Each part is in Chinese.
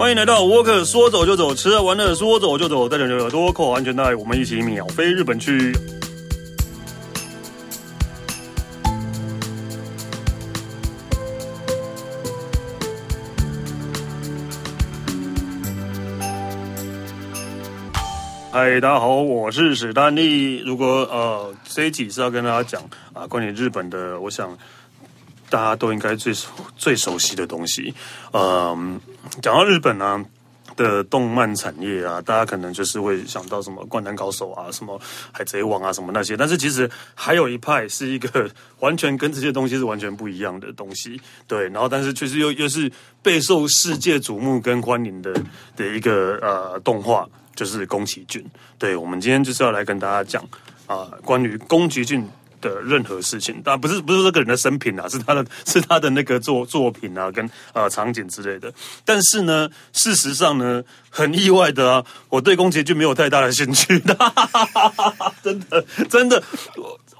欢迎来到沃克，说走就走，吃了玩乐说走就走，带着你的耳朵扣好安全带，我们一起秒飞日本去。嗨，大家好，我是史丹利。如果呃这一集是要跟大家讲啊关于日本的，我想大家都应该最最熟悉的东西。嗯，讲到日本呢、啊、的动漫产业啊，大家可能就是会想到什么《灌篮高手》啊、什么《海贼王》啊、什么那些。但是其实还有一派是一个完全跟这些东西是完全不一样的东西。对，然后但是确实又又是备受世界瞩目跟欢迎的的一个呃动画。就是宫崎骏，对，我们今天就是要来跟大家讲啊、呃，关于宫崎骏的任何事情，但不是不是这个人的生平啊，是他的是他的那个作作品啊，跟呃场景之类的。但是呢，事实上呢，很意外的啊，我对宫崎骏没有太大的兴趣 的，真的真的，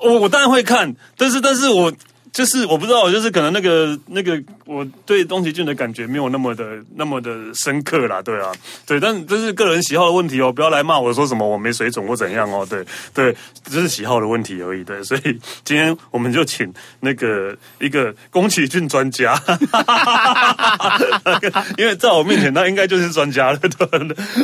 我我当然会看，但是但是我。就是我不知道，就是可能那个那个我对宫崎骏的感觉没有那么的那么的深刻啦，对啊，对，但这是个人喜好的问题哦，不要来骂我说什么我没水准或怎样哦，对对，这是喜好的问题而已，对，所以今天我们就请那个一个宫崎骏专家，因为在我面前他应该就是专家了，对，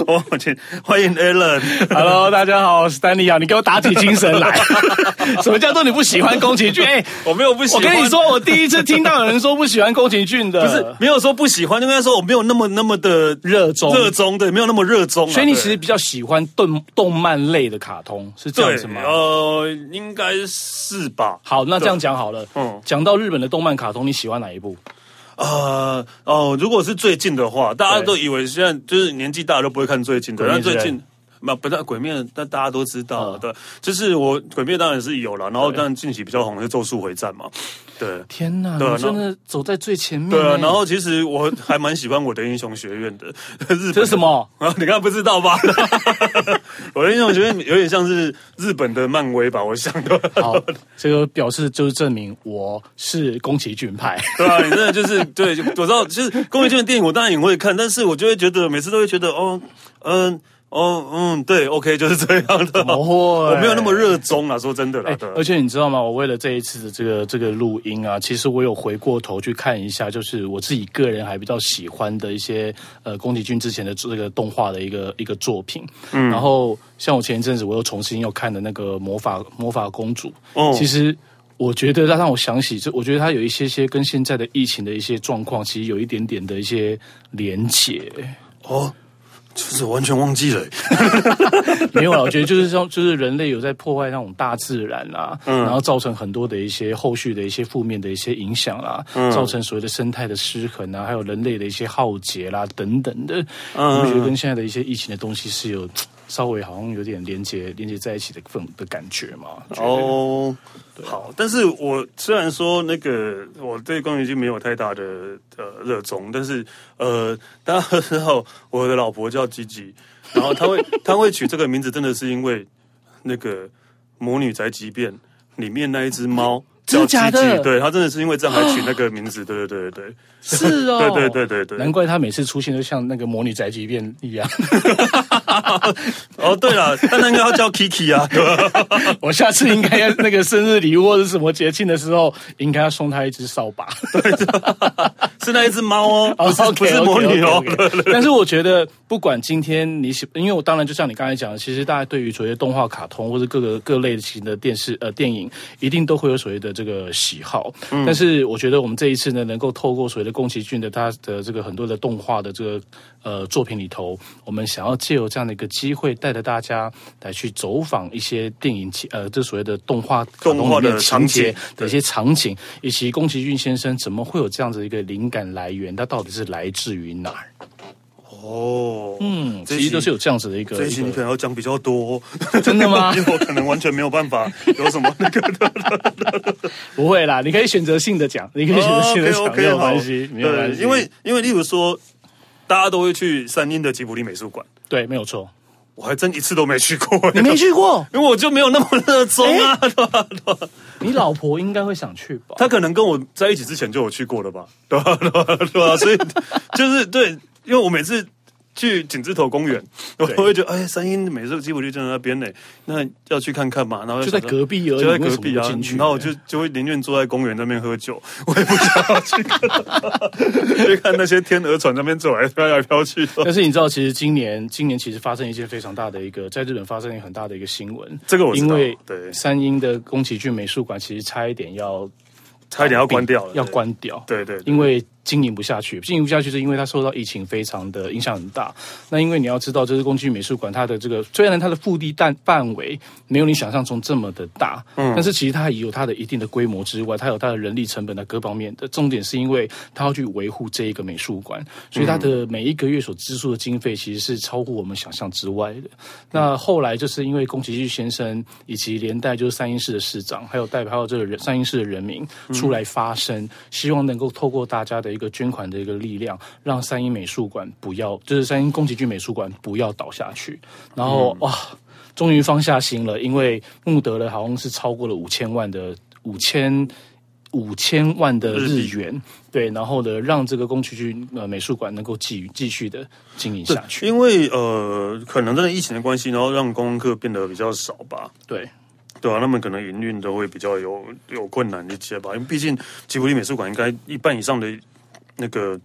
我请欢迎 Alan，Hello，大家好，我是 Stanley 啊，你给我打起精神来，什么叫做你不喜欢宫崎骏？哎，我没有不喜。我跟你说，我第一次听到有人说不喜欢宫崎骏的，不是没有说不喜欢，应该说我没有那么那么的热衷，热衷对，没有那么热衷，所以你其实比较喜欢动动漫类的卡通，是这样子吗？呃，应该是吧。好，那这样讲好了，嗯，讲到日本的动漫卡通，你喜欢哪一部？呃哦，如果是最近的话，大家都以为现在就是年纪大了都不会看最近的，但最近。那不但鬼灭，但大家都知道，嗯、对，就是我鬼灭当然是有了，然后当然近期比较红的是咒术回战嘛，对，天哪，对，真的走在最前面，对啊，然后其实我还蛮喜欢我的英雄学院的，日本这是什么？啊，你刚刚不知道吧？我的英雄学院有点像是日本的漫威吧，我想的。好，这个表示就是证明我是宫崎骏派，对啊，你真的就是对，我知道，就是宫崎骏的电影我当然也会看，但是我就会觉得每次都会觉得哦，嗯、呃。哦，嗯，对，OK，就是这样的。我没有那么热衷啊，说真的啦。欸、而且你知道吗？我为了这一次的这个这个录音啊，其实我有回过头去看一下，就是我自己个人还比较喜欢的一些呃宫崎骏之前的这个动画的一个一个作品。嗯，然后像我前一阵子我又重新又看的那个魔法魔法公主。哦，其实我觉得它让我想起，就我觉得它有一些些跟现在的疫情的一些状况，其实有一点点的一些连结。哦。就是完全忘记了，没有啊，我觉得就是说，就是人类有在破坏那种大自然啊，嗯，然后造成很多的一些后续的一些负面的一些影响啦，嗯，造成所谓的生态的失衡啊，还有人类的一些浩劫啦等等的，嗯，我觉得跟现在的一些疫情的东西是有。稍微好像有点连接连接在一起的份的感觉嘛。哦，好，但是我虽然说那个我对宫崎骏没有太大的呃热衷，但是呃，大家知道我的老婆叫吉吉，然后她会她会取这个名字，真的是因为那个《魔女宅急便》里面那一只猫。真的假的？对，他真的是因为这样才取那个名字，对对对对对，是哦，对对对对对，难怪他每次出现都像那个魔女宅急便一样。哦，对了，但他应该要叫 Kiki 啊，我下次应该要那个生日礼物或者什么节庆的时候，应该要送他一只扫把，对，是那一只猫哦，不是不是魔女哦。但是我觉得，不管今天你喜，因为我当然就像你刚才讲的，其实大家对于所谓的动画、卡通或者各个各类型的电视呃电影，一定都会有所谓的。这个喜好，但是我觉得我们这一次呢，能够透过所谓的宫崎骏的他的这个很多的动画的这个呃作品里头，我们想要借由这样的一个机会，带着大家来去走访一些电影情呃，这所谓的动画动画的情节的一些场景，以及宫崎骏先生怎么会有这样子一个灵感来源，它到底是来自于哪儿？哦，嗯，其实都是有这样子的一个。这一期你可能要讲比较多，真的吗？因为我可能完全没有办法有什么那个的。不会啦，你可以选择性的讲，你可以选择性的讲，没有关系，没有关系。因为因为例如说，大家都会去三鹰的吉卜力美术馆，对，没有错。我还真一次都没去过，你没去过，因为我就没有那么热衷啊。你老婆应该会想去吧？她可能跟我在一起之前就有去过了吧？对吧？对吧？所以 就是对。因为我每次。去景之头公园，我会觉得哎，三鹰美术吉普力就在那边呢，那要去看看嘛。然后就在隔壁而已，就在隔壁啊。然后我就就会宁愿坐在公园那边喝酒，我也不想要 去看，去看那些天鹅船那边走来飘来飘去。但是你知道，其实今年今年其实发生一件非常大的一个，在日本发生一个很大的一个新闻。这个我知道，因为对三鹰的宫崎骏美术馆其实差一点要差一点要关掉了，要关掉。对对，因为。经营不下去，经营不下去是因为它受到疫情非常的影响很大。那因为你要知道，这是宫崎骏美术馆，它的这个虽然它的腹地但范围没有你想象中这么的大，嗯，但是其实它也有它的一定的规模之外，它有它的人力成本的各方面的。重点是因为它要去维护这一个美术馆，所以它的每一个月所支出的经费其实是超乎我们想象之外的。那后来就是因为宫崎骏先生以及连带就是三鹰市的市长，还有代表这个人三鹰市的人民出来发声，希望能够透过大家的。一个捐款的一个力量，让三一美术馆不要，就是三一宫崎骏美术馆不要倒下去。然后、嗯、哇，终于放下心了，因为募得了好像是超过了五千万的五千五千万的日元，日对，然后呢，让这个宫崎骏呃美术馆能够继继续的经营下去。因为呃，可能真的疫情的关系，然后让观光客变得比较少吧。对。对啊，他们可能营运都会比较有有困难一些吧，因为毕竟吉卜力美术馆应该一半以上的。那个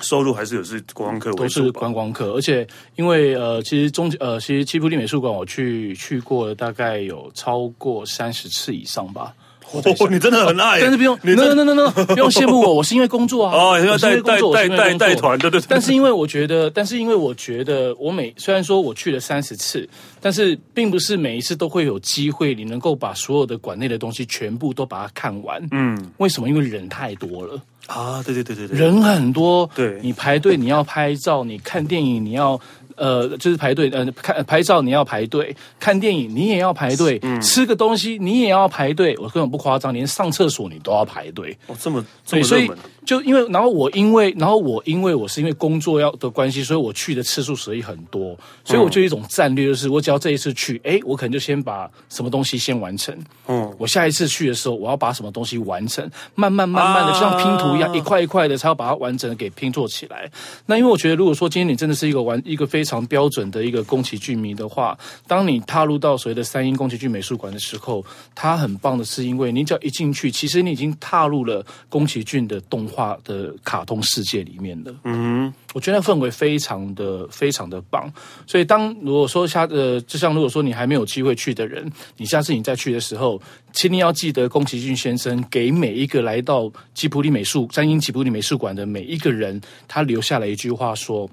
收入还是有是观光客，都是观光客，而且因为呃，其实中呃，其实七浦地美术馆我去去过，大概有超过三十次以上吧。哦，你真的很爱，但是不用，no no no no，不用羡慕我，我是因为工作啊，哦，因为带带带带带团，对对。但是因为我觉得，但是因为我觉得，我每虽然说我去了三十次，但是并不是每一次都会有机会，你能够把所有的馆内的东西全部都把它看完。嗯，为什么？因为人太多了。啊，对对对对对，人很多，对，你排队，你要拍照，你看电影，你要。呃，就是排队，呃，看拍照你要排队，看电影你也要排队，嗯、吃个东西你也要排队，我根本不夸张，连上厕所你都要排队。哦，这么这么热门。所以就因为，然后我因为，然后我因为我是因为工作要的关系，所以我去的次数所以很多，所以我就有一种战略，就是我只要这一次去，哎，我可能就先把什么东西先完成。嗯，我下一次去的时候，我要把什么东西完成，慢慢慢慢的，就像拼图一样，一块一块的，才要把它完整的给拼做起来。那因为我觉得，如果说今天你真的是一个完一个非常。非常标准的一个宫崎骏迷的话，当你踏入到所谓的三鹰宫崎骏美术馆的时候，它很棒的是，因为你只要一进去，其实你已经踏入了宫崎骏的动画的卡通世界里面了。嗯，我觉得氛围非常的非常的棒。所以，当如果说下呃，就像如果说你还没有机会去的人，你下次你再去的时候，请你要记得宫崎骏先生给每一个来到吉卜力美术三鹰吉卜力美术馆的每一个人，他留下了一句话说。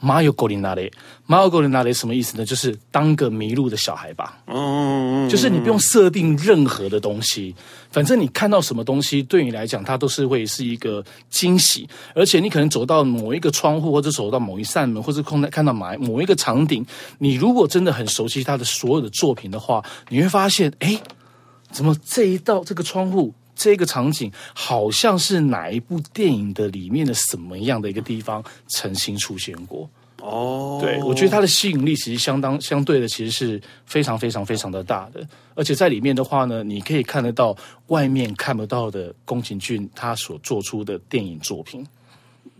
马有狗林那里，马有狗林那里什么意思呢？就是当个迷路的小孩吧。嗯，就是你不用设定任何的东西，反正你看到什么东西，对你来讲，它都是会是一个惊喜。而且你可能走到某一个窗户，或者走到某一扇门，或者空看到某某一个场景，你如果真的很熟悉他的所有的作品的话，你会发现，哎，怎么这一道这个窗户？这个场景好像是哪一部电影的里面的什么样的一个地方曾经出现过哦？对，我觉得它的吸引力其实相当相对的，其实是非常非常非常的大的。而且在里面的话呢，你可以看得到外面看不到的宫崎骏他所做出的电影作品。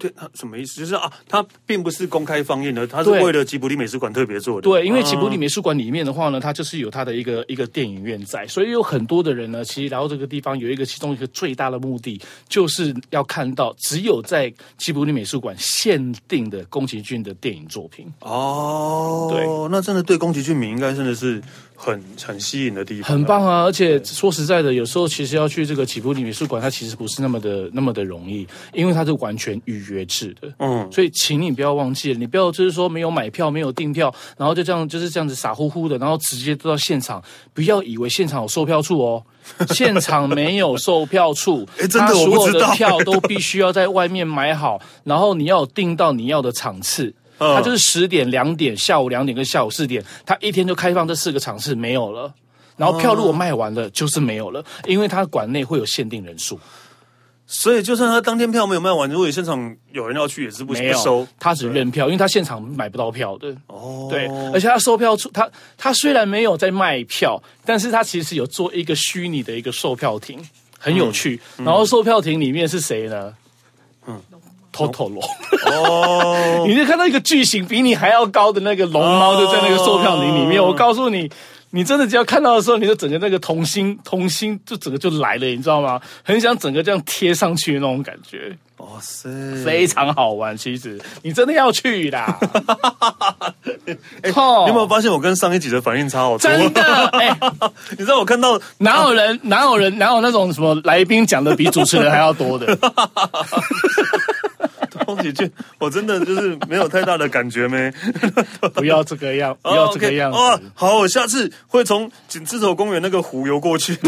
对，他什么意思？就是啊，他并不是公开放映的，他是为了吉卜力美术馆特别做的。对，因为吉卜力美术馆里面的话呢，它就是有它的一个一个电影院在，所以有很多的人呢，其实来到这个地方有一个其中一个最大的目的，就是要看到只有在吉卜力美术馆限定的宫崎骏的电影作品。哦，对，那真的对宫崎骏迷应该真的是。很很吸引的地方，很棒啊！而且说实在的，有时候其实要去这个吉卜力美术馆，它其实不是那么的那么的容易，因为它是完全预约制的。嗯，所以请你不要忘记了，你不要就是说没有买票、没有订票，然后就这样就是这样子傻乎乎的，然后直接到现场，不要以为现场有售票处哦，现场没有售票处，哎，真的，所有的票 都必须要在外面买好，然后你要订到你要的场次。他就是十点、两点、下午两点跟下午四点，他一天就开放这四个场次，没有了。然后票如果卖完了，就是没有了，因为他馆内会有限定人数。所以就算他当天票没有卖完，如果现场有人要去，也是不，没有不收。他只认票，因为他现场买不到票的。哦，对，而且他售票处，他他虽然没有在卖票，但是他其实有做一个虚拟的一个售票亭，很有趣。然后售票亭里面是谁呢？嗯。Totoro。哦，你就看到一个巨型比你还要高的那个龙猫，就在那个售票亭里面。Oh. 我告诉你，你真的只要看到的时候，你就整个那个童心童心就整个就来了，你知道吗？很想整个这样贴上去的那种感觉。哇塞，非常好玩。其实你真的要去啦。欸、你有没有发现我跟上一集的反应差好多？真的，哎、欸，你知道我看到哪有人哪有人哪有那种什么来宾讲的比主持人还要多的？宫崎骏，我真的就是没有太大的感觉没。不要这个样，不要这个样子。哦，好，我下次会从锦字头公园那个湖游过去。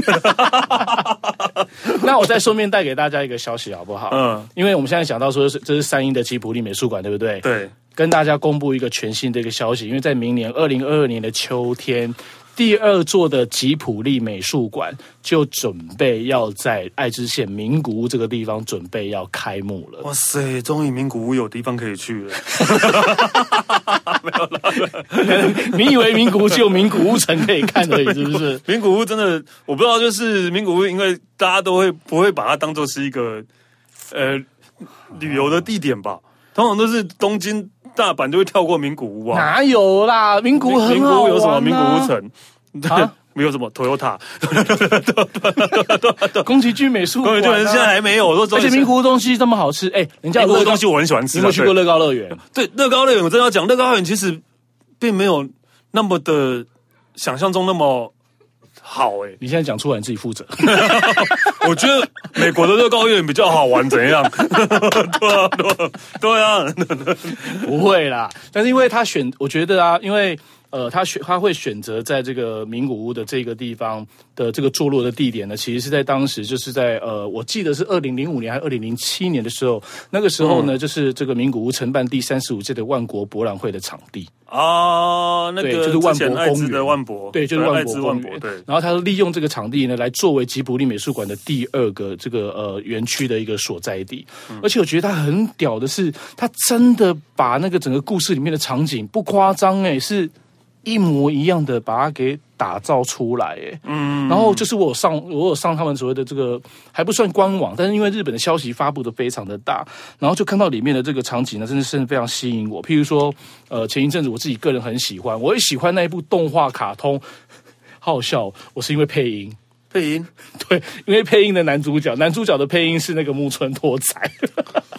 那我再顺便带给大家一个消息，好不好？嗯，因为我们现在讲到说是这是三英的吉普力美术馆，对不对？对，跟大家公布一个全新的一个消息，因为在明年二零二二年的秋天。第二座的吉普力美术馆就准备要在爱知县名古屋这个地方准备要开幕了。哇塞，终于名古屋有地方可以去了。没有了，你以为名古屋只有名古屋城可以看而已，是不是？名古屋真的，我不知道，就是名古屋，因为大家都会不会把它当做是一个呃旅游的地点吧？通常都是东京。大阪就会跳过名古屋啊？哪有啦？名古屋很好啊。名古屋有什么？名古屋城啊？没有什么？Toyota。宫崎骏美术馆，宫崎骏现在还没有。而且名古屋东西这么好吃，哎，人家名古屋东西我很喜欢吃。你有去过乐高乐园？对，乐高乐园 我真的要讲，乐高乐园其实并没有那么的想象中那么。好哎、欸，你现在讲出来你自己负责。我觉得美国的乐高乐园比较好玩，怎样？对啊，对，对啊，不会啦。但是因为他选，我觉得啊，因为。呃，他选他会选择在这个名古屋的这个地方的这个坐落的地点呢，其实是在当时就是在呃，我记得是二零零五年还是二零零七年的时候，那个时候呢，嗯、就是这个名古屋承办第三十五届的万国博览会的场地啊，那个就是万博公园的万博，对，就是万博公园，对。然后他利用这个场地呢，来作为吉卜力美术馆的第二个这个呃园区的一个所在地，嗯、而且我觉得他很屌的是，他真的把那个整个故事里面的场景不夸张哎，是。一模一样的把它给打造出来，哎，嗯，然后就是我有上我有上他们所谓的这个还不算官网，但是因为日本的消息发布的非常的大，然后就看到里面的这个场景呢，真的是非常吸引我。譬如说，呃，前一阵子我自己个人很喜欢，我也喜欢那一部动画卡通，好好笑，我是因为配音，配音，对，因为配音的男主角，男主角的配音是那个木村拓哉，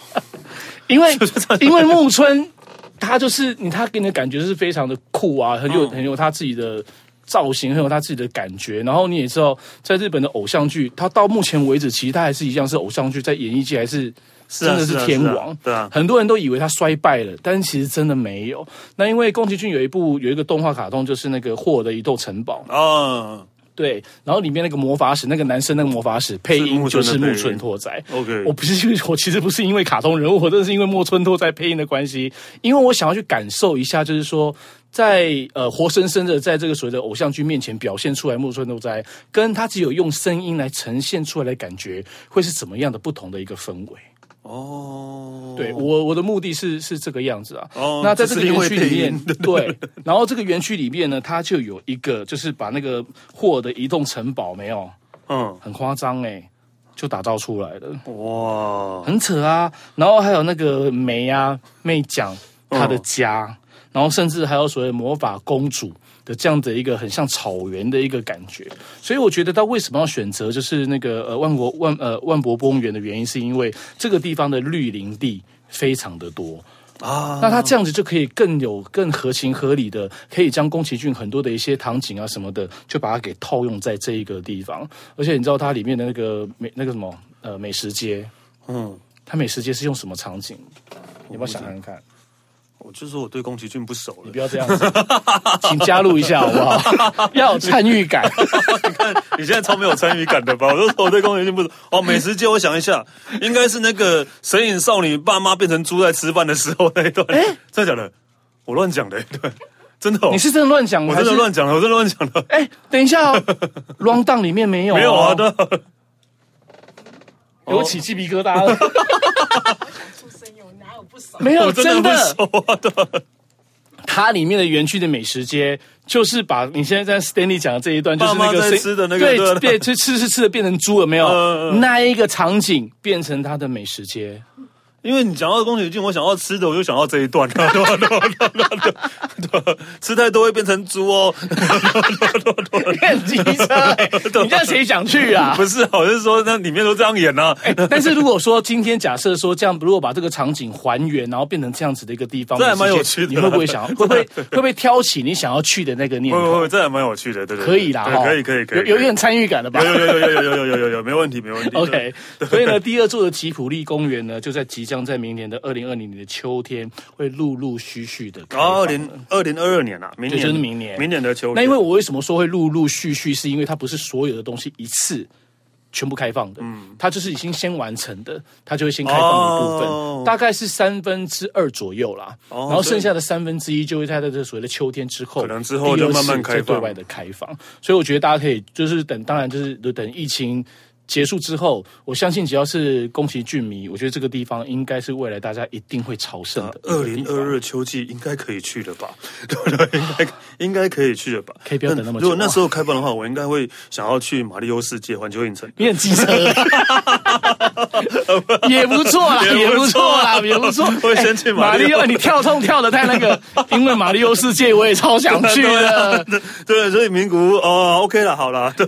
因为 因为木村。他就是你，他给你的感觉是非常的酷啊，很有很有他自己的造型，很有他自己的感觉。然后你也知道，在日本的偶像剧，他到目前为止，其实他还是一样是偶像剧，在演艺界还是真的是天王。对啊，很多人都以为他衰败了，但是其实真的没有。那因为宫崎骏有一部有一个动画卡通，就是那个《霍尔的移动城堡》啊。对，然后里面那个魔法使，那个男生那个魔法使配音就是木村拓哉。OK，我不是因为我其实不是因为卡通人物，我真的是因为木村拓哉配音的关系，因为我想要去感受一下，就是说在呃活生生的在这个所谓的偶像剧面前表现出来木村拓哉，跟他只有用声音来呈现出来的感觉，会是怎么样的不同的一个氛围。哦，对我我的目的是是这个样子啊。哦，那在这个园区里面，对，然后这个园区里面呢，它就有一个，就是把那个霍尔的移动城堡没有，嗯，很夸张哎，就打造出来的，哇，很扯啊。然后还有那个梅啊，妹讲她的家，嗯、然后甚至还有所谓魔法公主。的这样的一个很像草原的一个感觉，所以我觉得他为什么要选择就是那个呃万国万呃万博公园的原因，是因为这个地方的绿林地非常的多。啊，那他这样子就可以更有更合情合理的，可以将宫崎骏很多的一些场景啊什么的，就把它给套用在这一个地方，而且你知道它里面的那个美那个什么呃美食街，嗯，它美食街是用什么场景？你要不要想看看？我就说我对宫崎骏不熟了，你不要这样子，请加入一下好不好？要有参与感。你看你现在超没有参与感的吧？我就说我对宫崎骏不熟。哦，美食街，我想一下，应该是那个《神隐少女》爸妈变成猪在吃饭的时候那一段。真的假的？我乱讲的，对，真的、哦。你是真的乱讲，我真的乱讲了，我真的乱讲了。哎、欸，等一下哦，rundown 里面没有、哦，没有啊的。给我起鸡皮疙瘩了。没有真的，它里面的园区的美食街，就是把你现在在 Stanley 讲的这一段，就是那个吃的那个，对，变吃吃吃吃的变成猪了没有？那一个场景变成它的美食街，因为你讲到宫崎骏，我想到吃的，我就想到这一段，对吧？对吧？对吧？对，吃太多会变成猪哦。变机车，你这样谁想去啊？不是，我是说那里面都这样演呢。但是如果说今天假设说这样，如果把这个场景还原，然后变成这样子的一个地方，这还蛮有趣的。你会不会想要？会不会会不会挑起你想要去的那个念头？会会，这还蛮有趣的，对对。可以啦，可以可以可以，有有点参与感了吧？有有有有有有有有有，没问题没问题。OK，所以呢，第二座的吉普力公园呢，就在即将在明年的二零二零年的秋天，会陆陆续续的开。二零二零二二年啊，明年。就是明年，明年的秋天。那因为我为什么说会陆陆续续，是因为它不是所有的东西一次全部开放的，嗯，它就是已经先完成的，它就会先开放一部分，哦、大概是三分之二左右啦，哦、然后剩下的三分之一就会在这所谓的秋天之后，可能之后就慢慢开放。对外的开放，所以我觉得大家可以就是等，当然就是等疫情。结束之后，我相信只要是宫崎骏迷，我觉得这个地方应该是未来大家一定会朝圣的。二零二二秋季应该可以去的吧？对不对？应该应该可以去的吧？可以不要等那么久。如果那时候开放的话，我应该会想要去马里欧世界环球影城。你很机车，也不错啦，也不错啦，也不错。我先去马里欧，你跳痛跳的太那个，因为马里欧世界我也超想去的。对，所以名古屋哦，OK 了，好了，对，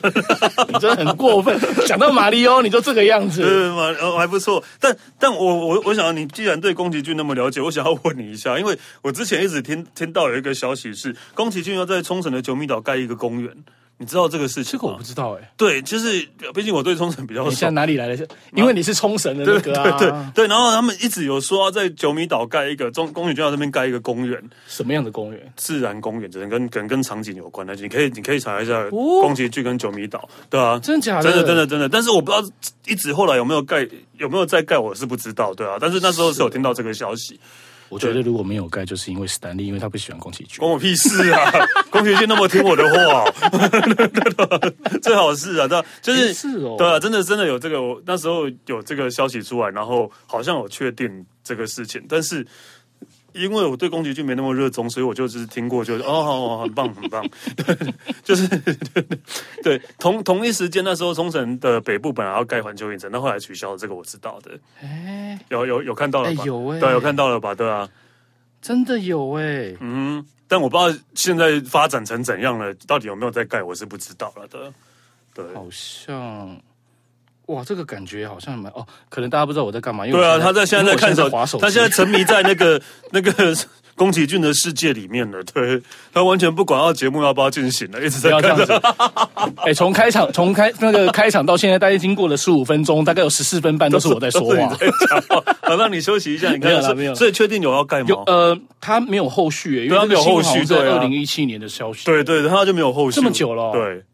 你真的很过分，讲到。马里奥，你就这个样子，对马哦还不错，但但我我我想，你既然对宫崎骏那么了解，我想要问你一下，因为我之前一直听听到有一个消息是，宫崎骏要在冲绳的九米岛盖一个公园。你知道这个事情？这个我不知道哎、欸。对，就是毕竟我对冲绳比较熟。你像哪里来的？因为你是冲绳的那个啊。对对对，对，然后他们一直有说要在九米岛盖一个中宫崎骏这边盖一个公园。什么样的公园？自然公园，只能跟跟跟场景有关的。你可以你可以查一下宫崎骏跟九米岛，对啊，真的假的？真的真的真的。但是我不知道一直后来有没有盖，有没有再盖，我是不知道，对啊。但是那时候是有听到这个消息。我觉得如果没有盖，就是因为史丹利，因为他不喜欢宫崎骏。关我屁事啊！宫崎骏那么听我的话，最好是啊，对，就是是哦，对啊，真的真的有这个，那时候有这个消息出来，然后好像有确定这个事情，但是。因为我对宫崎骏没那么热衷，所以我就只是听过，就是哦，哦，很棒，很棒，对，就是对，对，同同一时间那时候，冲绳的北部本来要盖环球影城，但后来取消了，这个我知道的。哎，有有有看到了吧？有哎，对，有看到了吧？对啊，真的有哎，嗯，但我不知道现在发展成怎样了，到底有没有在盖，我是不知道了的。对，好像。哇，这个感觉好像蛮哦，可能大家不知道我在干嘛。因为对啊，他在现在在看手，他现在沉迷在那个那个宫崎骏的世界里面了。对，他完全不管要节目要不要进行了，一直在看。哎，从开场从开那个开场到现在，大概经过了十五分钟，大概有十四分半都是我在说话。好，让你休息一下。你看，没有了，没有。所以确定有要盖吗？有，呃，他没有后续，因为他没有后续，在二零一七年的消息。对对，他就没有后续，这么久了。对，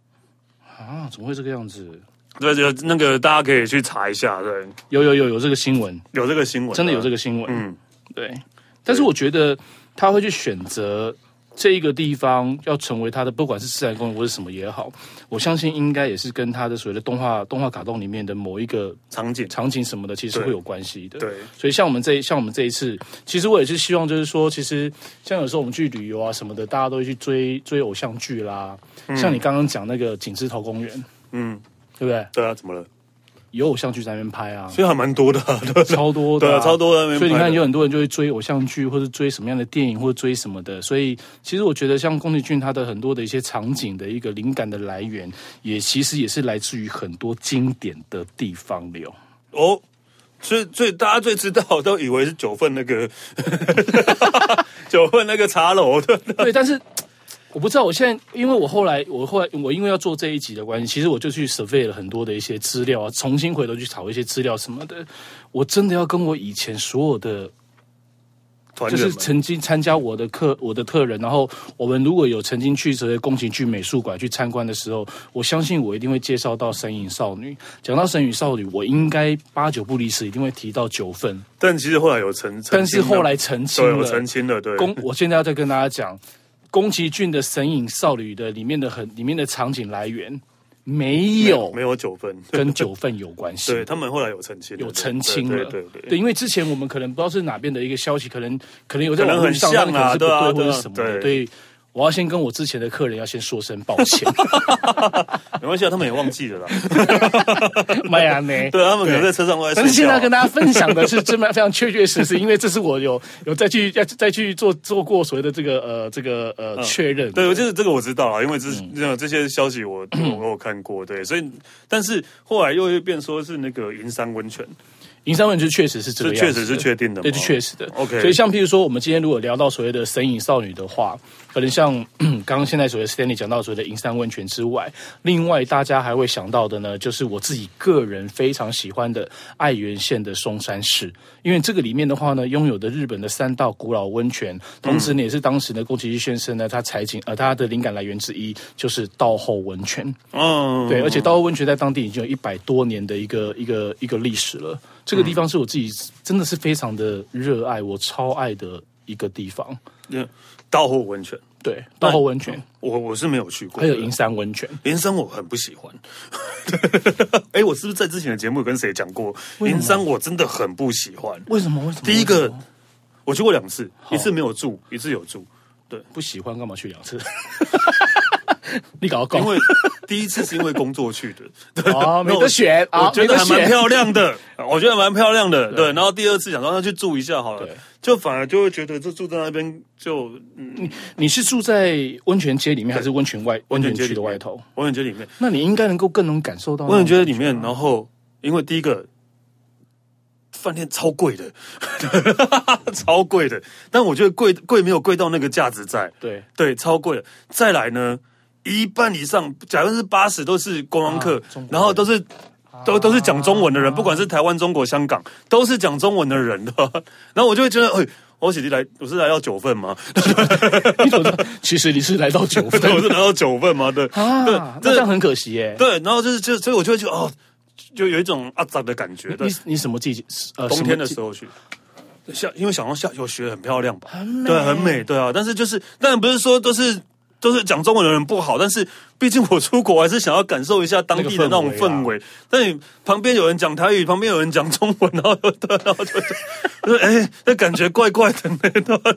啊，怎么会这个样子？对，就那个大家可以去查一下，对，有有有有这个新闻，有这个新闻，真的有这个新闻，嗯，对。但是我觉得他会去选择这一个地方，要成为他的，不管是自然公园或者什么也好，我相信应该也是跟他的所谓的动画动画卡通里面的某一个场景场景什么的，其实会有关系的。对，所以像我们这像我们这一次，其实我也是希望，就是说，其实像有时候我们去旅游啊什么的，大家都会去追追偶像剧啦，嗯、像你刚刚讲那个景芝头公园，嗯。对不对？对啊，怎么了？有偶像剧在那边拍啊，所以还蛮多的，超多的，对，超多的。所以你看，有很多人就会追偶像剧，或者追什么样的电影，或者追什么的。所以，其实我觉得，像宫崎骏他的很多的一些场景的一个灵感的来源，也其实也是来自于很多经典的地方的哦。所以，所以大家最知道都以为是九份那个 九份那个茶楼，对对，但是。我不知道，我现在因为我后来我后来我因为要做这一集的关系，其实我就去 survey 了很多的一些资料啊，重新回头去找一些资料什么的。我真的要跟我以前所有的，就是曾经参加我的客我的客人，然后我们如果有曾经去这些宫崎骏美术馆去参观的时候，我相信我一定会介绍到神隐少女。讲到神隐少女，我应该八九不离十，一定会提到九份。但其实后来有澄，但是后来澄清了，澄清了。对，公，我现在要再跟大家讲。宫崎骏的《神隐少女》的里面的很里面的场景来源没有没有。九份 跟九份有关系，对他们后来有澄清，有澄清了，对对对，对，因为之前我们可能不知道是哪边的一个消息，可能可能有在网络上，可能是不对或者什么的，对，我要先跟我之前的客人要先说声抱歉，没关系啊，他们也忘记了啦。没啊没，对他们可能在车上在。但是现在跟大家分享的是真的非常确确实实，因为这是我有有再去要再去做做过所谓的这个呃这个呃确认。对，就是这个我知道啊，因为这这这些消息我我有看过，对，所以但是后来又又变说是那个银山温泉。银山温泉确实是这个样子，确实是确定的，对，是确实的。OK，所以像譬如说，我们今天如果聊到所谓的神隐少女的话，可能像 刚刚现在所谓 Stanley 讲到所谓的银山温泉之外，另外大家还会想到的呢，就是我自己个人非常喜欢的爱媛县的松山市，因为这个里面的话呢，拥有的日本的三道古老温泉，同时呢也是当时的宫崎骏先生呢他采景呃他的灵感来源之一，就是道后温泉。嗯，oh. 对，而且道后温泉在当地已经有一百多年的一个一个一个历史了。这个地方是我自己真的是非常的热爱，我超爱的一个地方。道后温泉，对，道后温泉，我我是没有去过。还有银山温泉，银山我很不喜欢。哎，我是不是在之前的节目跟谁讲过？银山我真的很不喜欢。为什么？为什么？第一个，我去过两次，一次没有住，一次有住。对，不喜欢干嘛去两次？你搞搞，因 为第一次是因为工作去的，对，没得选，我觉得还蛮漂亮的，我觉得蛮漂亮的，对。然后第二次想说那去住一下好了，就反而就会觉得这住在那边就，你你是住在温泉街里面还是温泉外温泉区的外头？温泉街里面，那你应该能够更能感受到温泉街里面。然后因为第一个饭店超贵的，超贵的，但我觉得贵贵没有贵到那个价值在，对对，超贵的。再来呢？一半以上，百分之八十都是观光客，啊、然后都是都都是讲中文的人，啊、不管是台湾、中国、香港，都是讲中文的人的。然后我就会觉得，哎，我姐弟来，我是来到九份吗？你怎么其实你是来到九份，我是来到九份吗？对，啊、对，这样很可惜耶。对，然后就是就所以我就会觉得，哦，就有一种阿杂的感觉。你你什么季节？呃，冬天的时候去。下因为想要下有雪很漂亮吧？很美，对，很美，对啊。但是就是，但不是说都是。都是讲中文的人不好，但是毕竟我出国还是想要感受一下当地的那种氛围。但你旁边有人讲台语，旁边有人讲中文，然后对，然后就就哎，那感觉怪怪的，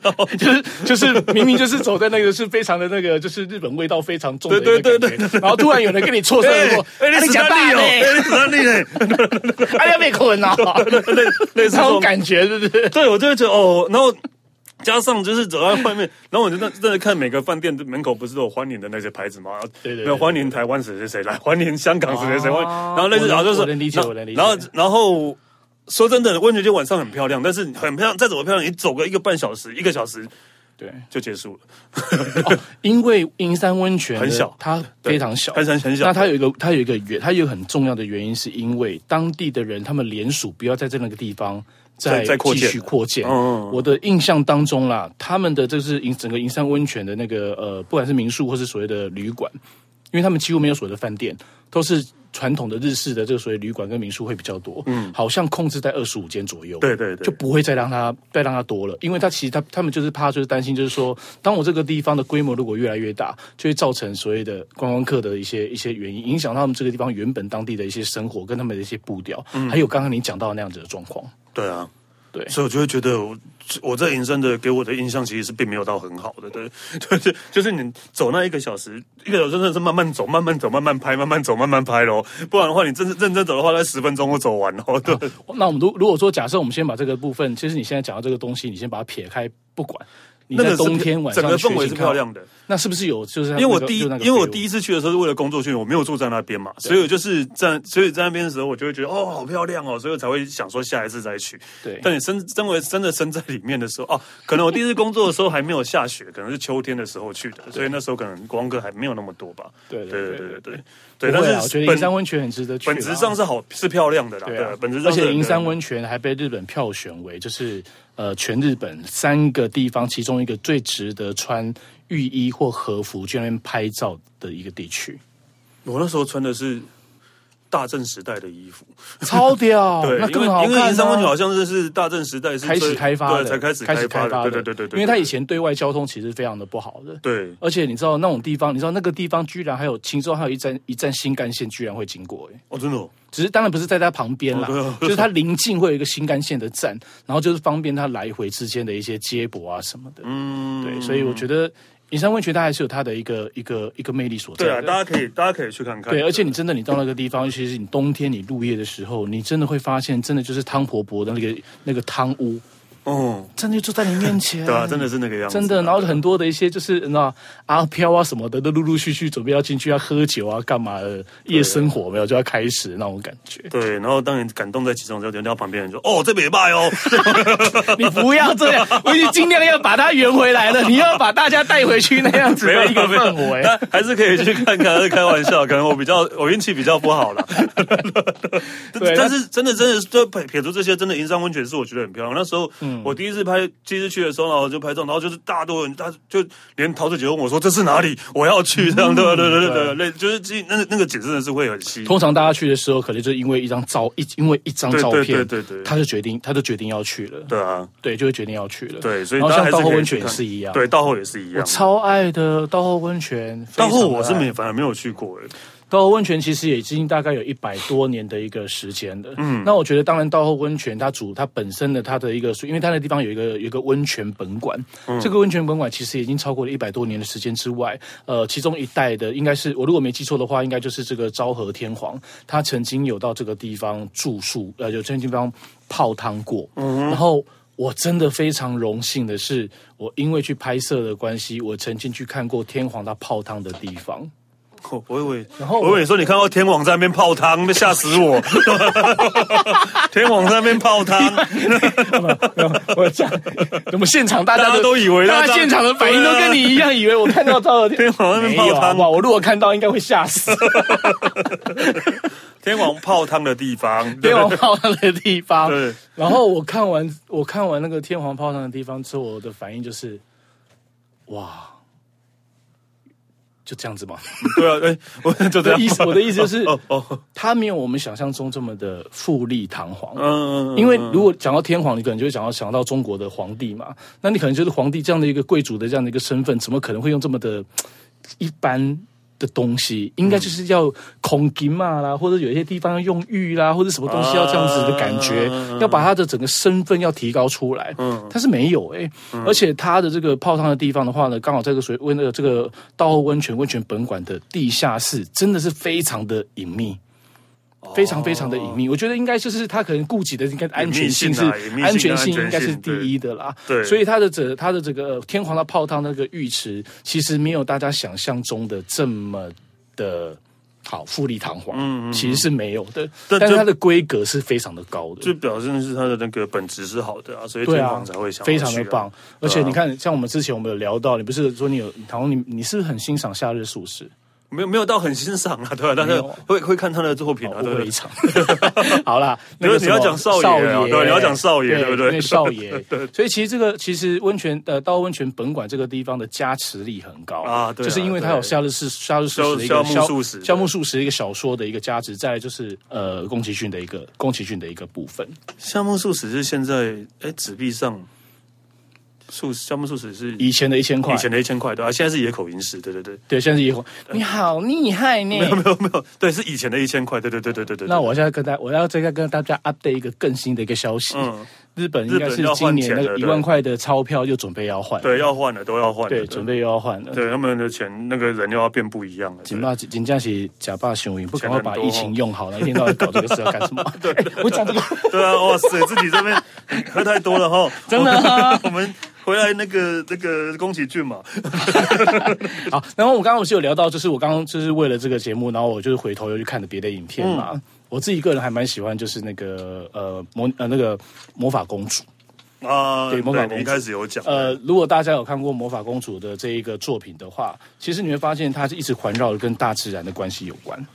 然后就是就是明明就是走在那个是非常的那个就是日本味道非常重的对对对对，然后突然有人跟你错身而过，哎，你讲大力哦，你讲力嘞，哎呀，被困了，那种感觉是不是？对，我就会觉得哦，然后。加上就是走在外面，然后我就在在看每个饭店的门口不是都有欢迎的那些牌子吗？对对，欢迎台湾谁谁谁来，欢迎香港谁谁谁，然后类似，然后就是，然后然后说真的，温泉街晚上很漂亮，但是很漂亮，再怎么漂亮，你走个一个半小时、一个小时，对，就结束了。因为银山温泉很小，它非常小，很小很小。那它有一个，它有一个原，它有很重要的原因，是因为当地的人他们联署，不要在这那个地方。再继续扩建，我的印象当中啦，他们的这是银整个银山温泉的那个呃，不管是民宿或是所谓的旅馆，因为他们几乎没有所谓的饭店，都是传统的日式的这个所谓旅馆跟民宿会比较多，嗯，好像控制在二十五间左右，对对对，就不会再让它再让它多了，因为他其实他他们就是怕就是担心就是说，当我这个地方的规模如果越来越大，就会造成所谓的观光客的一些一些原因，影响他们这个地方原本当地的一些生活跟他们的一些步调，嗯，还有刚刚你讲到的那样子的状况。对啊，对，所以我就会觉得我我在银山的给我的印象其实是并没有到很好的，对，就是就是你走那一个小时，一个小时真的是慢慢走，慢慢走，慢慢拍，慢慢走，慢慢拍咯。不然的话，你真认真走的话，那十分钟我走完了。对，那我们如如果说假设我们先把这个部分，其实你现在讲到这个东西，你先把它撇开不管。你在冬天晚上整个氛围是漂亮的，那是不是有就是？因为我第一，因为我第一次去的时候是为了工作去，我没有住在那边嘛，所以我就是在，所以在那边的时候，我就会觉得哦，好漂亮哦，所以我才会想说下一次再去。对，但你身真为真的身在里面的时候，哦，可能我第一次工作的时候还没有下雪，可能是秋天的时候去的，所以那时候可能光哥还没有那么多吧。对对对对对对。但是我觉得银山温泉很值得去，本质上是好是漂亮的啦。对，本质上，而且银山温泉还被日本票选为就是。呃，全日本三个地方，其中一个最值得穿浴衣或和服去那边拍照的一个地区。我那时候穿的是大正时代的衣服，超屌。对，那更好看啊，因为银山温泉好像是是大正时代是开始开发的，才开始开始开发的。对对对对，因为它以前对外交通其实非常的不好的。对，而且你知道那种地方，你知道那个地方居然还有青州还有一站一站新干线居然会经过，哎，哦，真的哦。只是当然不是在它旁边啦，哦啊、就是它临近会有一个新干线的站，然后就是方便它来回之间的一些接驳啊什么的。嗯，对，所以我觉得银山温泉它还是有它的一个一个一个魅力所在。对啊，大家可以大家可以去看看。对，而且你真的你到那个地方，尤其是你冬天你入夜的时候，你真的会发现，真的就是汤婆婆的那个那个汤屋。哦，真的就坐在你面前，对啊，真的是那个样子，真的。然后很多的一些就是那阿飘啊什么的，都陆陆续续准备要进去要喝酒啊，干嘛的夜生活没有就要开始那种感觉。对，然后当你感动在其中之后，听到旁边人说：“哦，这边也拜哦。”你不要这样，我已经尽量要把它圆回来了。你要把大家带回去那样子的一个氛围，还是可以去看看。是开玩笑，可能我比较 我运气比较不好了。对，但是真的真的就撇撇除这些，真的银山温泉是我觉得很漂亮。那时候，嗯，我第一次拍。第一次去的时候，然后就拍照，然后就是大多人，他就连陶子姐问我说：“这是哪里？我要去。”这样对对对对对，那就是那那个景真的是会很吸引。通常大家去的时候，可能就因为一张照一因为一张照片，对对对，他就决定他就决定要去了。对啊，对，就会决定要去了。对，所以然后像稻后温泉也是一样，对，稻后也是一样。我超爱的稻后温泉，稻后我是没反而没有去过哎。稻后温泉其实也已经大概有一百多年的一个时间了。嗯，那我觉得当然稻后温泉它主它本身的它的一个，因为它那地方有一个有一个温泉本馆，嗯、这个温泉本馆其实已经超过了一百多年的时间之外，呃，其中一代的应该是我如果没记错的话，应该就是这个昭和天皇，他曾经有到这个地方住宿，呃，有这个地方泡汤过。嗯，然后我真的非常荣幸的是，我因为去拍摄的关系，我曾经去看过天皇他泡汤的地方。我以为，然后我以为说你看到天王在那边泡汤，那吓死我！天王在那边泡汤，我讲，我们现场大家都，都以为，大家现场的反应都跟你一样，以为我看到昭和天王在那边泡汤。哇，我如果看到，应该会吓死。天王泡汤的地方，天王泡汤的地方。对。然后我看完，我看完那个天王泡汤的地方之后，我的反应就是，哇。就这样子吗？对啊，对，我 就这样。意思，我的意思就是，哦哦，他没有我们想象中这么的富丽堂皇。嗯。因为如果讲到天皇，你可能就会想到想到中国的皇帝嘛。那你可能就是皇帝这样的一个贵族的这样的一个身份，怎么可能会用这么的一般？的东西应该就是要孔金嘛啦，或者有一些地方要用玉啦，或者什么东西要这样子的感觉，啊、要把他的整个身份要提高出来。嗯，但是没有哎、欸，嗯、而且他的这个泡汤的地方的话呢，刚好在这个水温的这个稻后温泉温泉本馆的地下室，真的是非常的隐秘。非常非常的隐秘，我觉得应该就是他可能顾及的应该安全性是安全性应该是第一的啦。对，所以他的这他的这个天皇的泡汤那个浴池，其实没有大家想象中的这么的好富丽堂皇。嗯，其实是没有的，但是它的规格是非常的高的，就表现是它的那个本质是好的啊，所以天皇才会想非常的棒。而且你看，像我们之前我们有聊到，你不是说你有，好像你你是不是很欣赏夏日素食？没有没有到很欣赏啊，对吧？但是会会看他的作品啊，对。一场，好啦，那个你要讲少爷，对，你要讲少爷，对不对？少爷，对。所以其实这个其实温泉呃，到温泉本馆这个地方的加持力很高啊，对，就是因为它有夏日是夏日宿食的一个夏目漱石夏目漱石一个小说的一个加持，再来就是呃宫崎骏的一个宫崎骏的一个部分。夏目漱石是现在哎纸币上。素项目素食是以前的一千块，以前的一千块对啊，现在是野口银石，对对对，对，现在是野口。你好厉害呢！没有没有没有，对，是以前的一千块，对对对对对对。那我现在跟大家，我要再跟大家 update 一个更新的一个消息。嗯，日本应该是今年那个一万块的钞票就准备要换，对，要换了，都要换，对，准备又要换了。对，他们的钱那个人又要变不一样了。紧巴紧张是假霸雄鹰，不赶快把疫情用好了，一天到晚搞这个事要 干什么？对，我讲这个，对啊，哇塞，自己这边喝太多了哈，真的，我们。回来那个那个宫崎骏嘛，好，然后我刚刚我是有聊到，就是我刚刚就是为了这个节目，然后我就是回头又去看了别的影片嘛。嗯、我自己个人还蛮喜欢，就是那个呃魔呃那个魔法公主啊，对魔法公主一开始有讲。呃，如果大家有看过魔法公主的这一个作品的话，其实你会发现它是一直环绕着跟大自然的关系有关。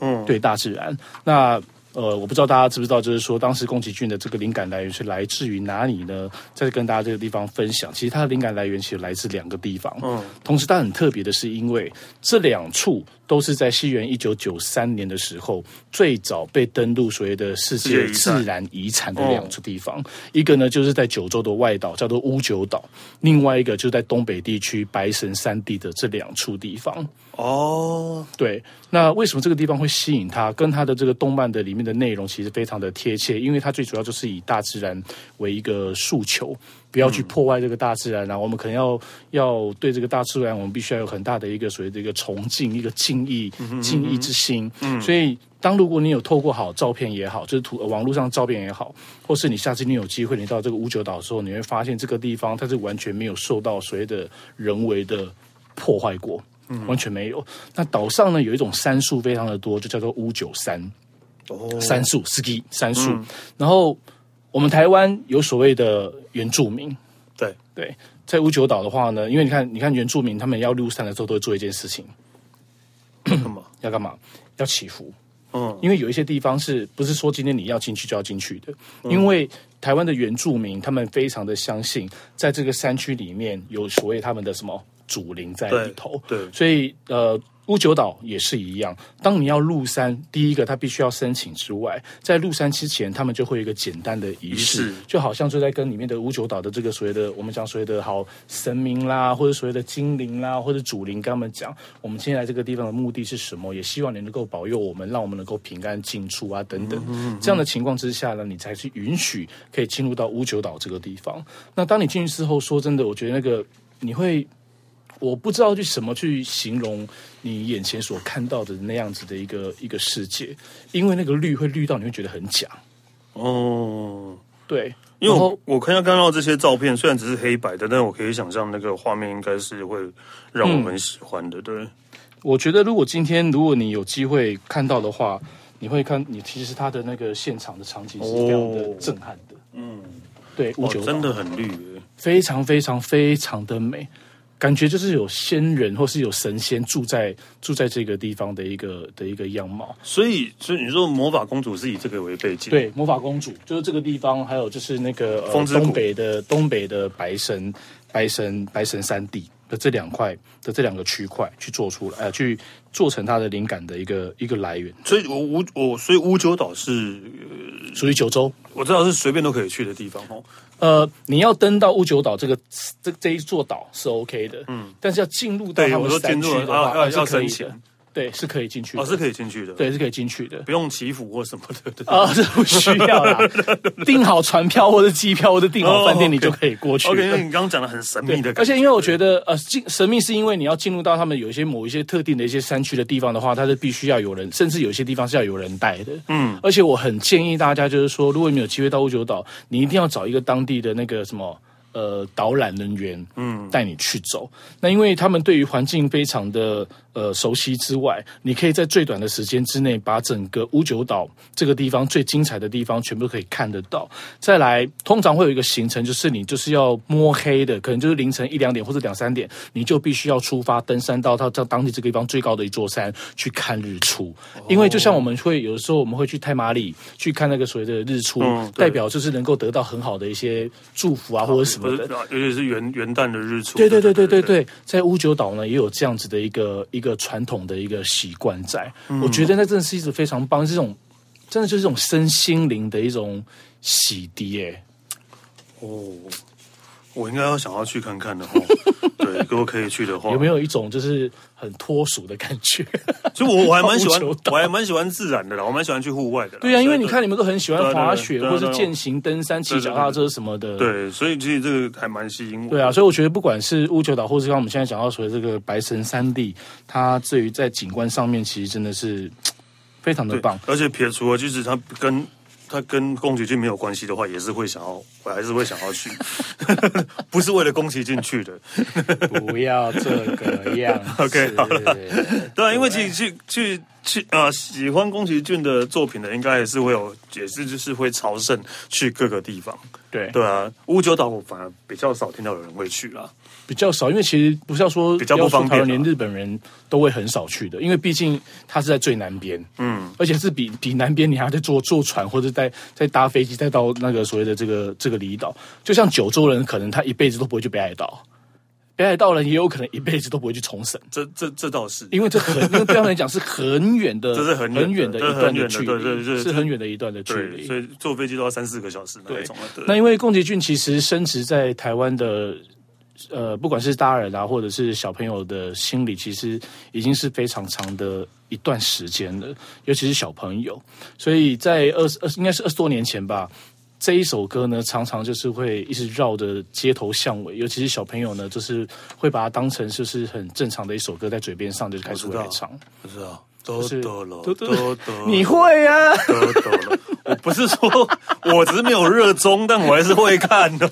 嗯，对大自然那。呃，我不知道大家知不知道，就是说当时宫崎骏的这个灵感来源是来自于哪里呢？在跟大家这个地方分享，其实它的灵感来源其实来自两个地方。嗯，同时它很特别的是，因为这两处都是在西元一九九三年的时候，最早被登录所谓的世界自然遗产的两处地方。一个呢，就是在九州的外岛，叫做屋久岛；另外一个就在东北地区白神山地的这两处地方。哦，对，那为什么这个地方会吸引他？跟他的这个动漫的里面的内容其实非常的贴切，因为它最主要就是以大自然为一个诉求，不要去破坏这个大自然，然后我们可能要要对这个大自然，我们必须要有很大的一个所谓的一个崇敬、一个敬意、敬意之心。嗯，所以当如果你有透过好照片也好，就是图网络上照片也好，或是你下次你有机会你到这个五九岛的时候，你会发现这个地方它是完全没有受到所谓的人为的破坏过。完全没有。那岛上呢，有一种杉树非常的多，就叫做五九杉。哦，杉树，ski 杉树。嗯、然后我们台湾有所谓的原住民。对对，在屋久岛的话呢，因为你看，你看原住民他们要入山的时候，都会做一件事情。干嘛？要干嘛？要祈福。嗯，因为有一些地方是不是说今天你要进去就要进去的？嗯、因为台湾的原住民他们非常的相信，在这个山区里面有所谓他们的什么？祖灵在里头，对，对，所以呃，屋久岛也是一样。当你要入山，第一个他必须要申请之外，在入山之前，他们就会有一个简单的仪式，就好像就在跟里面的乌九岛的这个所谓的我们讲所谓的好神明啦，或者所谓的精灵啦，或者祖灵跟他们讲，我们今天来这个地方的目的是什么？也希望你能够保佑我们，让我们能够平安进出啊，等等。嗯嗯嗯，这样的情况之下呢，你才去允许可以进入到乌九岛这个地方。那当你进去之后，说真的，我觉得那个你会。我不知道去什么去形容你眼前所看到的那样子的一个一个世界，因为那个绿会绿到你会觉得很假。哦，对，因为我我看到看到这些照片，虽然只是黑白的，但我可以想象那个画面应该是会让我们喜欢的。嗯、对，我觉得如果今天如果你有机会看到的话，你会看你其实他的那个现场的场景是非常的震撼的。嗯，对，屋久岛真的很绿，非常非常非常的美。感觉就是有仙人或是有神仙住在住在这个地方的一个的一个样貌，所以所以你说魔法公主是以这个为背景？对，魔法公主就是这个地方，还有就是那个、呃、东北的东北的白神白神白神山地的这两块的这两个区块去做出来，呃，去做成它的灵感的一个一个来源。所以我屋我所以屋久岛是、呃、属于九州，我知道是随便都可以去的地方哦。呃，你要登到乌九岛这个这这一座岛是 OK 的，嗯，但是要进入到他们山区的话，要要申请。对，是可以进去的。哦，是可以进去的。对，是可以进去的，不用祈福或什么的。啊，这不需要啦。订好船票或者机票或者订好饭店，你就可以过去。OK，因为你刚刚讲的很神秘的感觉。而且因为我觉得，呃，进神秘是因为你要进入到他们有一些某一些特定的一些山区的地方的话，它是必须要有人，甚至有一些地方是要有人带的。嗯。而且我很建议大家，就是说，如果你有机会到屋久岛，你一定要找一个当地的那个什么。呃，导览人员，嗯，带你去走。嗯、那因为他们对于环境非常的呃熟悉之外，你可以在最短的时间之内把整个屋久岛这个地方最精彩的地方全部可以看得到。再来，通常会有一个行程，就是你就是要摸黑的，可能就是凌晨一两点或者两三点，你就必须要出发登山到到到当地这个地方最高的一座山去看日出。哦、因为就像我们会有的时候我们会去太马里去看那个所谓的日出，嗯、代表就是能够得到很好的一些祝福啊，或者什么的。尤其是元元旦的日出，对对对对对对，在乌九岛呢也有这样子的一个一个传统的一个习惯在，嗯、我觉得那真的是一直非常棒，这种真的就是一种身心灵的一种洗涤，哎，哦。我应该要想要去看看的话，对，如果可以去的话，有没有一种就是很脱俗的感觉？所以我我还蛮喜欢，我还蛮喜欢自然的啦，我蛮喜欢去户外的。对呀、啊，因为你看你们都很喜欢滑雪，或是健行、登山、骑脚踏车什么的。对，所以其实这个还蛮吸引我。对啊，所以我觉得不管是乌九岛，或是刚我们现在讲到说的这个白神山地，它至于在景观上面，其实真的是 非常的棒。而且撇除了，就是它跟。他跟宫崎骏没有关系的话，也是会想要，我 还是会想要去，不是为了宫崎骏去的。不要这个样，OK，好了。对啊，因为其实去去去啊，喜欢宫崎骏的作品的，应该也是会有，也是就是会朝圣去各个地方。对对啊，乌九岛我反而比较少听到有人会去啦。比较少，因为其实不是要说比较不方便，连日本人都会很少去的，因为毕竟它是在最南边，嗯，而且是比比南边你还要再坐坐船或者在在搭飞机再到那个所谓的这个这个离岛，就像九州人可能他一辈子都不会去北海道，北海道人也有可能一辈子都不会去冲绳。这这这倒是，因为这很，因为对他们来讲是很远的，这是很很远的一段的距离，对对对，是很远的一段的距离，所以坐飞机都要三四个小时那种。那因为宫崎骏其实深植在台湾的。呃，不管是大人啊，或者是小朋友的心理，其实已经是非常长的一段时间了。尤其是小朋友，所以在二十二应该是二十多年前吧，这一首歌呢，常常就是会一直绕着街头巷尾，尤其是小朋友呢，就是会把它当成就是很正常的一首歌，在嘴边上就开始会来唱。不知道，就是哆哆啰哆哆，你会呀？哆哆啰，我不是说我只是没有热衷，但我还是会看的。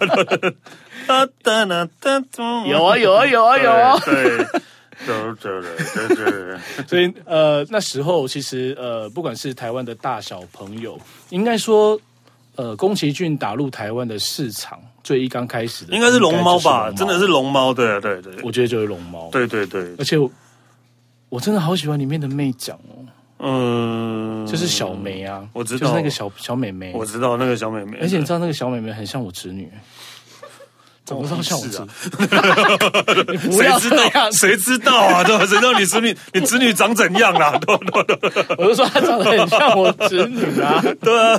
哒哒哒哒哒，有啊有啊有啊有啊，对，对对对对，所以呃那时候其实呃不管是台湾的大小朋友，应该说呃宫崎骏打入台湾的市场最一刚开始的，应该是龙猫吧，真的是龙猫，对对对，我觉得就是龙猫，对对对，而且我真的好喜欢里面的妹讲哦，嗯，就是小梅啊，我知道，就是那个小小美眉，我知道那个小美眉，而且你知道那个小美眉很像我侄女。怎么 知道像我啊？你不要这样，谁知道啊？对吧？谁知道你侄女？你侄女长怎样啊？对对我就说她长得很像我侄女啊。对啊，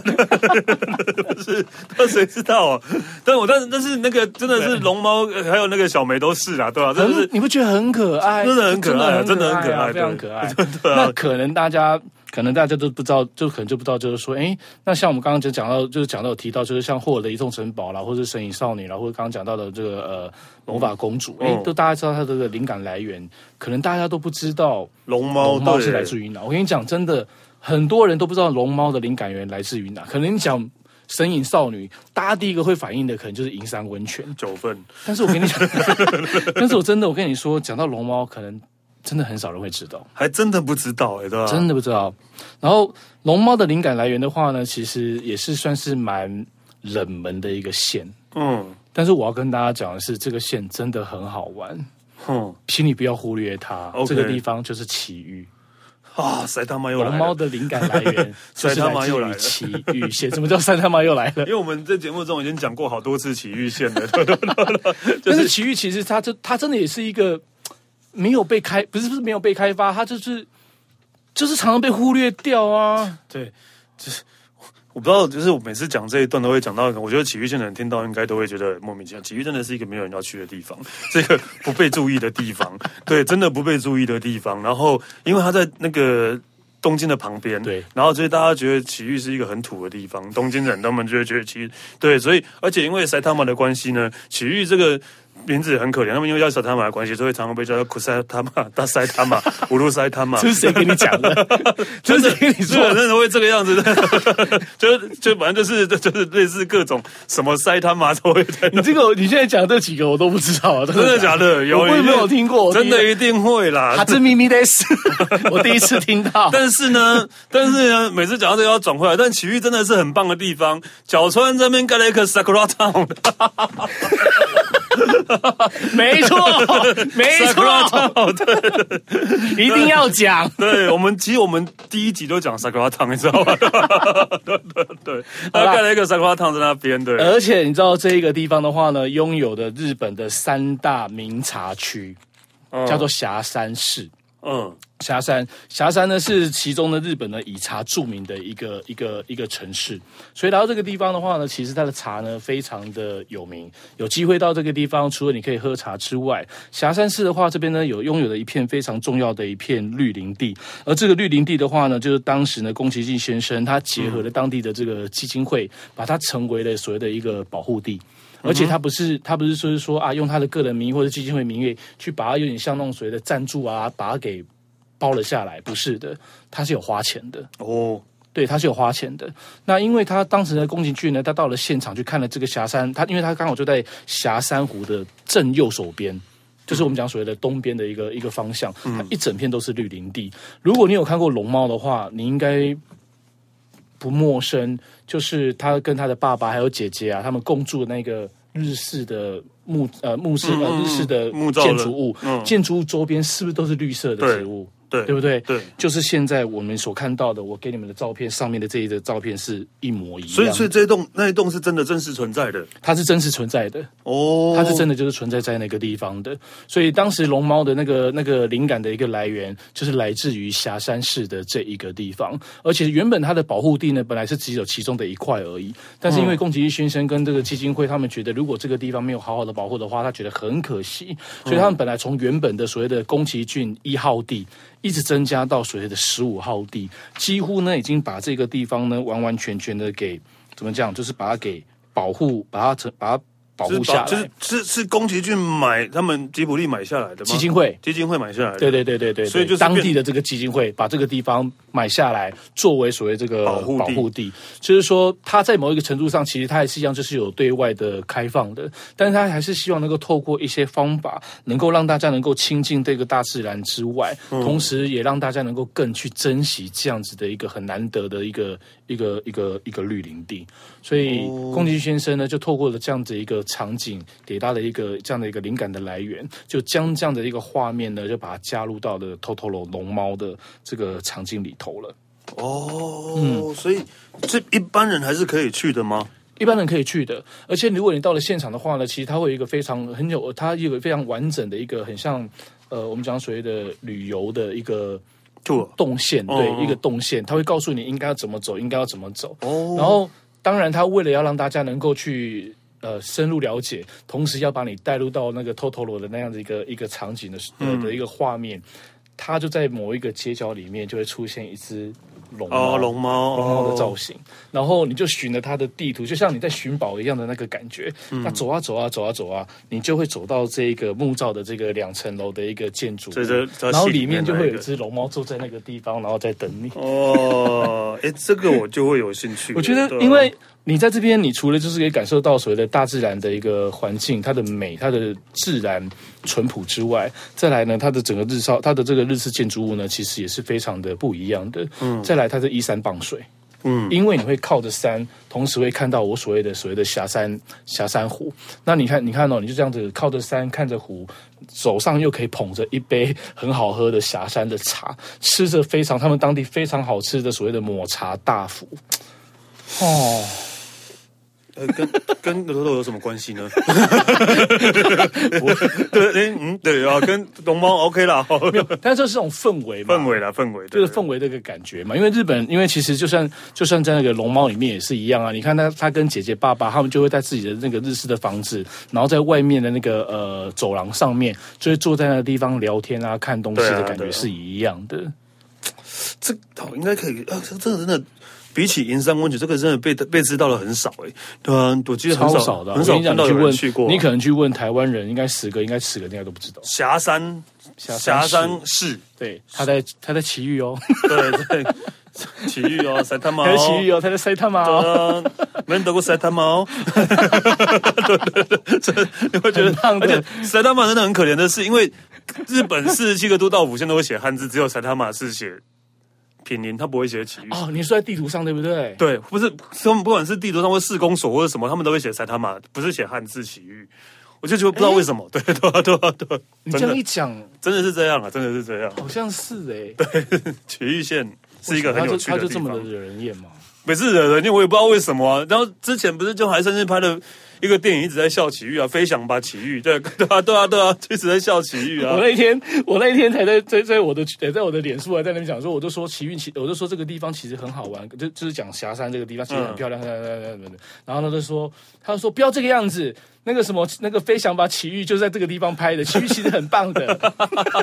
是，那谁知道啊？但我但是但是那个真的是龙猫，还有那个小梅都是啊，对吧？真的是你不觉得很可爱？真的很可爱，真的很可爱，非常可爱。那可能大家。可能大家都不知道，就可能就不知道，就是说，哎，那像我们刚刚就讲到，就是讲到有提到，就是像霍尔的移动城堡啦，或者是神隐少女啦，或者刚刚讲到的这个呃魔法公主，哎、嗯，都大家知道它的这个灵感来源，可能大家都不知道龙猫龙猫是来自于哪。我跟你讲，真的很多人都不知道龙猫的灵感源来自于哪。可能你讲神隐少女，大家第一个会反应的可能就是银山温泉 九份。但是我跟你讲，但是我真的我跟你说，讲到龙猫，可能。真的很少人会知道，还真的不知道哎，对吧？真的不知道。然后龙猫的灵感来源的话呢，其实也是算是蛮冷门的一个线。嗯，但是我要跟大家讲的是，这个线真的很好玩。嗯，请你不要忽略它。这个地方就是奇遇啊，塞他妈又来了。龙猫的灵感来源，塞他妈又来了。埼玉县，什么叫塞他妈又来了？因为我们在节目中已经讲过好多次奇遇县了。但是奇遇其实它这它真的也是一个。没有被开，不是不是没有被开发，它就是就是常常被忽略掉啊。对，就是我不知道，就是我每次讲这一段都会讲到，我觉得埼玉县的人听到应该都会觉得莫名其妙。埼玉真的是一个没有人要去的地方，这个不被注意的地方，对，真的不被注意的地方。然后因为他在那个东京的旁边，对，然后所以大家觉得埼玉是一个很土的地方，东京人他们就会觉得埼玉对，所以而且因为塞他们的关系呢，埼玉这个。名字也很可怜，他们因为叫小他玛的关系，所以常常被叫做苦塞他玛、大塞他玛、乌鲁塞他玛。这是谁跟你讲的？这是谁跟你说的？真的会这个样子的？就就反正就是就是类似各种什么塞他玛都会在。你这个你现在讲这几个我都不知道，真的假的？有我有没有听过？真的一定会啦。哈兹咪咪的是，我第一次听到。但是呢，但是呢，每次讲到这个要转回来。但奇遇真的是很棒的地方，角川这边盖了一个 Sakura Town。没错，没错，对，一定要讲。对我们，其实我们第一集都讲 Sakura Town，你知道吗？对对对，他盖了一个 Sakura Town 在那边，对。而且你知道这一个地方的话呢，拥有的日本的三大名茶区，叫做霞山市。嗯，狭山，霞山呢是其中的日本的以茶著名的一个一个一个城市，所以来到这个地方的话呢，其实它的茶呢非常的有名。有机会到这个地方，除了你可以喝茶之外，霞山市的话，这边呢有拥有的一片非常重要的一片绿林地，而这个绿林地的话呢，就是当时呢宫崎骏先生他结合了当地的这个基金会，把它成为了所谓的一个保护地。而且他不是他不是说是说啊，用他的个人名义或者基金会名义去把它有点像那种所谓的赞助啊，把它给包了下来，不是的，他是有花钱的哦，对，他是有花钱的。那因为他当时的宫崎骏呢，他到了现场去看了这个霞山，他因为他刚好就在霞山湖的正右手边，就是我们讲所谓的东边的一个一个方向，它一整片都是绿林地。如果你有看过龙猫的话，你应该。不陌生，就是他跟他的爸爸还有姐姐啊，他们共住的那个日式的木呃木式呃日式的建筑物，建筑物周边是不是都是绿色的植物？对对不对？对，就是现在我们所看到的，我给你们的照片上面的这一个照片是一模一样。所以，所以这一栋那一栋是真的真实存在的，它是真实存在的哦，它是真的就是存在在那个地方的。所以当时龙猫的那个那个灵感的一个来源，就是来自于霞山市的这一个地方。而且原本它的保护地呢，本来是只有其中的一块而已。但是因为宫崎骏先生跟这个基金会，他们觉得如果这个地方没有好好的保护的话，他觉得很可惜。所以他们本来从原本的所谓的宫崎骏一号地，一直增加到所谓的十五号地，几乎呢已经把这个地方呢完完全全的给怎么讲，就是把它给保护，把它成把它。保护下来，就是是是宫崎骏买他们吉卜力买下来的吗？基金会基金会买下来的，对对对对对，所以就是当地的这个基金会把这个地方买下来，作为所谓这个保护保护地。就是说，它在某一个程度上，其实它还是一样，就是有对外的开放的，但是他还是希望能够透过一些方法，能够让大家能够亲近这个大自然之外，嗯、同时也让大家能够更去珍惜这样子的一个很难得的一个一个一个一个绿林地。所以，宫崎先生呢，就透过了这样子一个场景，给他的一个这样的一个灵感的来源，就将这样的一个画面呢，就把它加入到了 Totoro 龙猫的这个场景里头了。哦，嗯，所以这一般人还是可以去的吗？一般人可以去的，而且如果你到了现场的话呢，其实它会有一个非常很有，它有一个非常完整的一个很像呃，我们讲所谓的旅游的一个动线，对，哦、一个动线，它会告诉你应该要怎么走，应该要怎么走，哦，然后。当然，他为了要让大家能够去呃深入了解，同时要把你带入到那个 Totoro 的那样的一个一个场景的呃的一个画面，他就在某一个街角里面就会出现一只龙猫，龙猫，龙猫的造型，然后你就寻着它的地图，就像你在寻宝一样的那个感觉。那走啊走啊走啊走啊，你就会走到这个木造的这个两层楼的一个建筑，然后里面就会有一只龙猫坐在那个地方，然后在等你。哦。哎，这个我就会有兴趣。我觉得，因为你在这边，你除了就是可以感受到所谓的大自然的一个环境，它的美，它的自然淳朴之外，再来呢，它的整个日照，它的这个日式建筑物呢，其实也是非常的不一样的。嗯，再来，它是依山傍水。嗯，因为你会靠着山，同时会看到我所谓的所谓的霞山霞山湖。那你看，你看哦，你就这样子靠着山，看着湖，手上又可以捧着一杯很好喝的霞山的茶，吃着非常他们当地非常好吃的所谓的抹茶大福。哦。呃，跟 跟龙猫有什么关系呢？对，嗯，对啊，跟龙猫 OK 啦，没有，但是这是种氛围嘛，氛围啦，氛围，就是氛围的一个感觉嘛。因为日本，因为其实就算就算在那个龙猫里面也是一样啊。你看他，他跟姐姐、爸爸他们就会在自己的那个日式的房子，然后在外面的那个呃走廊上面，就会坐在那个地方聊天啊，看东西的感觉是一样的。这应该可以啊，这这个真的。比起银山温泉，这个真的被被知道的很少哎，对啊，我记得很少，的，很少看到有人去过。你可能去问台湾人，应该十个，应该十个应该都不知道。霞山，霞山市，对，他在他在奇遇哦，对对，奇遇哦，埼玉哦，埼玉哦，他在埼玉哦，没人得过埼玉哦，对对对，这你会觉得，而且埼玉真的很可怜的是，因为日本四十七个都道府县都会写汉字，只有塞他马是写。品林他不会写奇遇哦，你说在地图上对不对？对，不是他们不管是地图上或市公所或者什么，他们都会写塞他玛，不是写汉字奇遇。我就觉得不知道为什么，对对对对。你这样一讲，真的是这样啊，真的是这样，好像是哎。对，奇遇县是一个很有趣的地方，他就这么的惹人厌吗？每次惹人厌，我也不知道为什么啊。然后之前不是就还甚至拍了。一个电影一直在笑奇遇啊，飞翔吧奇遇，对对啊对啊对啊，一直在笑奇遇啊。我那一天，我那一天才在在在我的在我的脸书还在那边讲说，我就说奇遇奇，我就说这个地方其实很好玩，就就是讲霞山这个地方其实很漂亮，然后他就说，他就说不要这个样子。那个什么，那个飞翔吧奇遇就在这个地方拍的，奇遇其实很棒的。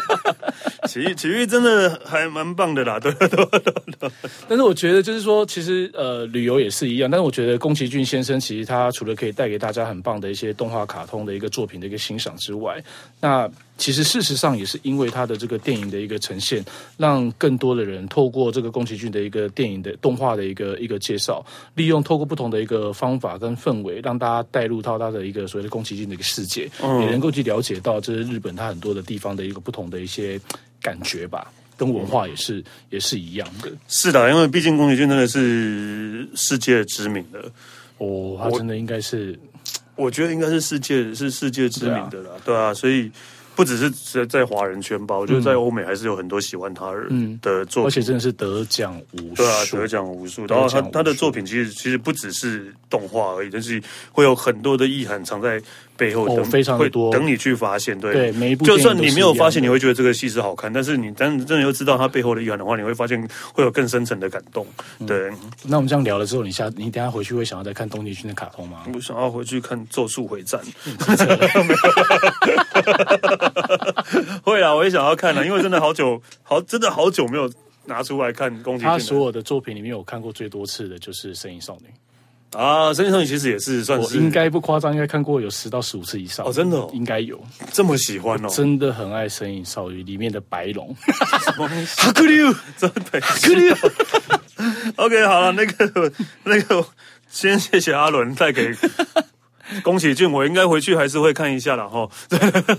奇遇，奇遇真的还蛮棒的啦，对对对对。但是我觉得就是说，其实呃旅游也是一样。但是我觉得宫崎骏先生其实他除了可以带给大家很棒的一些动画卡通的一个作品的一个欣赏之外，那。其实事实上也是因为他的这个电影的一个呈现，让更多的人透过这个宫崎骏的一个电影的动画的一个一个介绍，利用透过不同的一个方法跟氛围，让大家带入到他的一个所谓的宫崎骏的一个世界，嗯、也能够去了解到这是日本它很多的地方的一个不同的一些感觉吧，跟文化也是、嗯、也是一样的。是的，因为毕竟宫崎骏真的是世界知名的哦，他真的应该是，我，我觉得应该是世界是世界知名的了，对啊，对啊，所以。不只是在在华人圈吧，我觉得在欧美还是有很多喜欢他的作品，而且真的是得奖无数，对啊，得奖无数。然后他他的作品其实其实不只是动画而已，但是会有很多的意涵藏在背后，哦，非常多，等你去发现。对，对，每一部就算你没有发现，你会觉得这个戏是好看，但是你真真的又知道它背后的意涵的话，你会发现会有更深层的感动。对，嗯，那我们这样聊了之后，你下你等下回去会想要再看东尼君的卡通吗？我想要回去看《咒术回战》。会啊，我也想要看了，因为真的好久，好真的好久没有拿出来看宫崎骏。他所有的作品里面，我看过最多次的就是《神隐少女》啊，《神隐少女》其实也是算是，我应该不夸张，应该看过有十到十五次以上哦，真的、哦、应该有。这么喜欢哦，真的很爱《神隐少女》里面的白龙，哈克溜，真的？哈克溜。OK，好了，那个那个，先谢谢阿伦带给。宫崎骏，我应该回去还是会看一下的哈。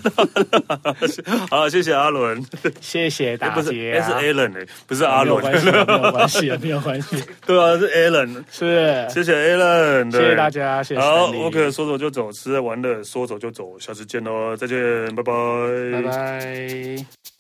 好，谢谢阿伦，谢谢大家。不是，是 Alan 哎，不是阿伦，没有关系，没有 关系，没有关系。对啊，是 Alan，是，谢谢 Alan，谢谢大家，谢谢。好，OK，说走就走，吃完了说走就走，下次见喽，再见，拜拜，拜拜。